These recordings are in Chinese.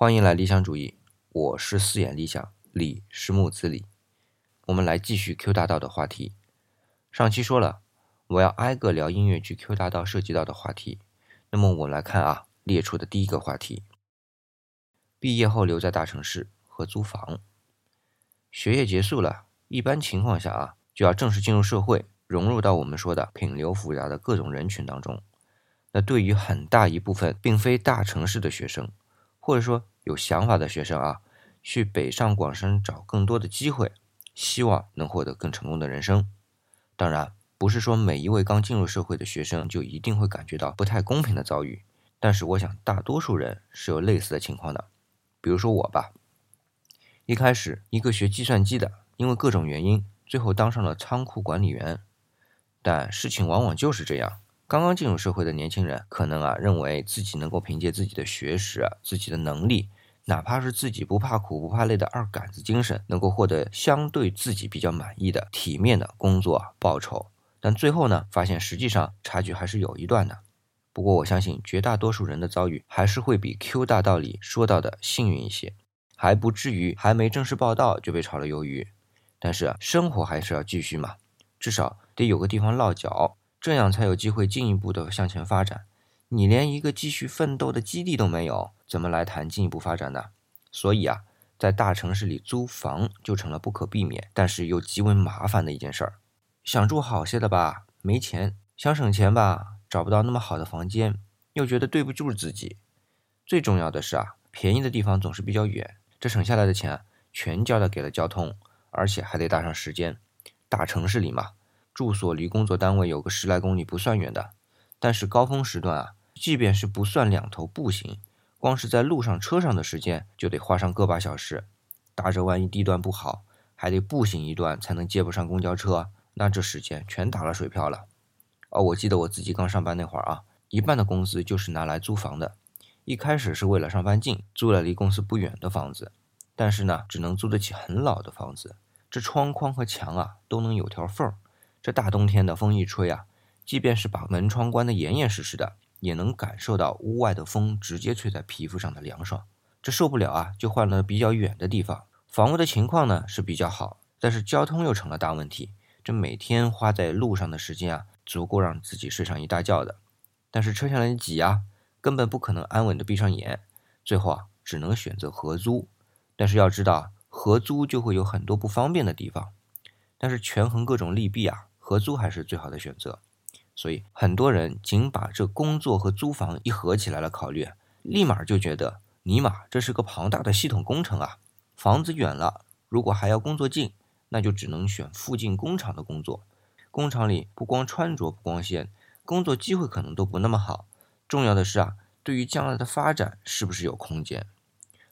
欢迎来理想主义，我是四眼理想，李是木子李。我们来继续 Q 大道的话题。上期说了，我要挨个聊音乐剧 Q 大道涉及到的话题。那么我们来看啊，列出的第一个话题：毕业后留在大城市和租房。学业结束了，一般情况下啊，就要正式进入社会，融入到我们说的品流复杂的各种人群当中。那对于很大一部分并非大城市的学生，或者说有想法的学生啊，去北上广深找更多的机会，希望能获得更成功的人生。当然，不是说每一位刚进入社会的学生就一定会感觉到不太公平的遭遇，但是我想大多数人是有类似的情况的。比如说我吧，一开始一个学计算机的，因为各种原因，最后当上了仓库管理员。但事情往往就是这样。刚刚进入社会的年轻人，可能啊认为自己能够凭借自己的学识、自己的能力，哪怕是自己不怕苦不怕累的二杆子精神，能够获得相对自己比较满意的体面的工作报酬。但最后呢，发现实际上差距还是有一段的。不过我相信绝大多数人的遭遇还是会比 Q 大道理说到的幸运一些，还不至于还没正式报道就被炒了鱿鱼。但是生活还是要继续嘛，至少得有个地方落脚。这样才有机会进一步的向前发展。你连一个继续奋斗的基地都没有，怎么来谈进一步发展呢？所以啊，在大城市里租房就成了不可避免，但是又极为麻烦的一件事儿。想住好些的吧，没钱；想省钱吧，找不到那么好的房间，又觉得对不住自己。最重要的是啊，便宜的地方总是比较远，这省下来的钱全交代给了交通，而且还得搭上时间。大城市里嘛。住所离工作单位有个十来公里不算远的，但是高峰时段啊，即便是不算两头步行，光是在路上车上的时间就得花上个把小时。打着万一地段不好，还得步行一段才能接不上公交车，那这时间全打了水漂了。哦，我记得我自己刚上班那会儿啊，一半的工资就是拿来租房的。一开始是为了上班近，租了离公司不远的房子，但是呢，只能租得起很老的房子，这窗框和墙啊都能有条缝儿。这大冬天的风一吹啊，即便是把门窗关得严严实实的，也能感受到屋外的风直接吹在皮肤上的凉爽。这受不了啊，就换了比较远的地方。房屋的情况呢是比较好，但是交通又成了大问题。这每天花在路上的时间啊，足够让自己睡上一大觉的。但是车厢里挤啊，根本不可能安稳的闭上眼。最后啊，只能选择合租。但是要知道，合租就会有很多不方便的地方。但是权衡各种利弊啊。合租还是最好的选择，所以很多人仅把这工作和租房一合起来了考虑，立马就觉得尼玛这是个庞大的系统工程啊！房子远了，如果还要工作近，那就只能选附近工厂的工作。工厂里不光穿着不光鲜，工作机会可能都不那么好。重要的是啊，对于将来的发展是不是有空间？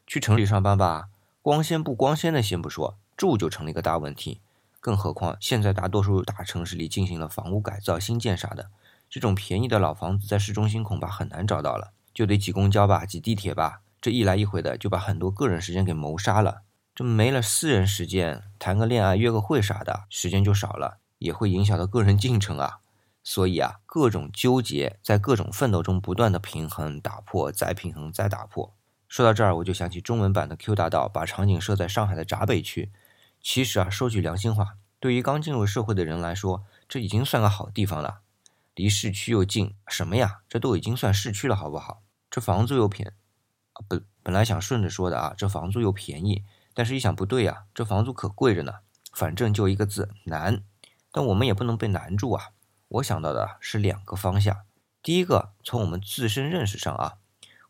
去城里上班吧，光鲜不光鲜的先不说，住就成了一个大问题。更何况，现在大多数大城市里进行了房屋改造、新建啥的，这种便宜的老房子在市中心恐怕很难找到了，就得挤公交吧，挤地铁吧，这一来一回的，就把很多个人时间给谋杀了。这没了私人时间，谈个恋爱、约个会啥的，时间就少了，也会影响到个人进程啊。所以啊，各种纠结，在各种奋斗中不断的平衡、打破、再平衡、再打破。说到这儿，我就想起中文版的 Q 大道，把场景设在上海的闸北区。其实啊，说句良心话，对于刚进入社会的人来说，这已经算个好地方了，离市区又近，什么呀，这都已经算市区了，好不好？这房租又便，啊不，本来想顺着说的啊，这房租又便宜，但是一想不对呀，这房租可贵着呢。反正就一个字难，但我们也不能被难住啊。我想到的是两个方向，第一个从我们自身认识上啊，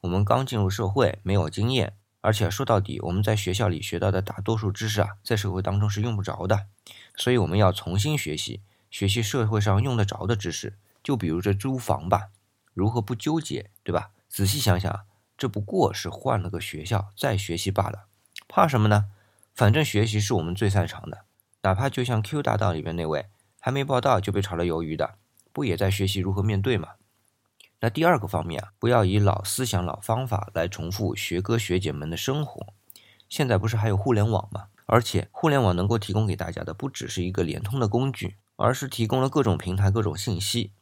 我们刚进入社会，没有经验。而且说到底，我们在学校里学到的大多数知识啊，在社会当中是用不着的，所以我们要重新学习，学习社会上用得着的知识。就比如这租房吧，如何不纠结，对吧？仔细想想，这不过是换了个学校再学习罢了，怕什么呢？反正学习是我们最擅长的，哪怕就像 Q 大道里边那位还没报道就被炒了鱿鱼的，不也在学习如何面对吗？那第二个方面啊，不要以老思想、老方法来重复学哥学姐们的生活。现在不是还有互联网吗？而且互联网能够提供给大家的不只是一个联通的工具，而是提供了各种平台、各种信息。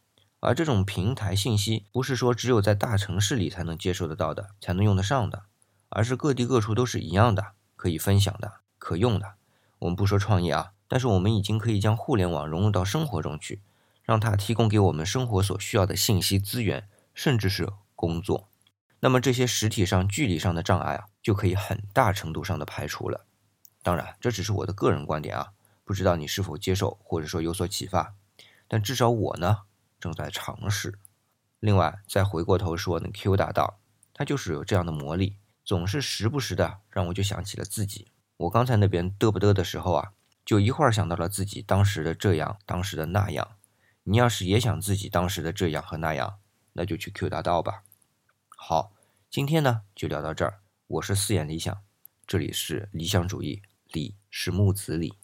而这种平台信息不是说只有在大城市里才能接受得到的、才能用得上的，而是各地各处都是一样的，可以分享的、可用的。我们不说创业啊，但是我们已经可以将互联网融入到生活中去，让它提供给我们生活所需要的信息资源，甚至是工作。那么这些实体上、距离上的障碍啊，就可以很大程度上的排除了。当然，这只是我的个人观点啊，不知道你是否接受，或者说有所启发。但至少我呢，正在尝试。另外，再回过头说，那 Q 大道，它就是有这样的魔力，总是时不时的让我就想起了自己。我刚才那边嘚不嘚的时候啊，就一会儿想到了自己当时的这样，当时的那样。你要是也想自己当时的这样和那样，那就去 Q 大道吧。好，今天呢就聊到这儿。我是四眼理想，这里是理想主义，理是木子李。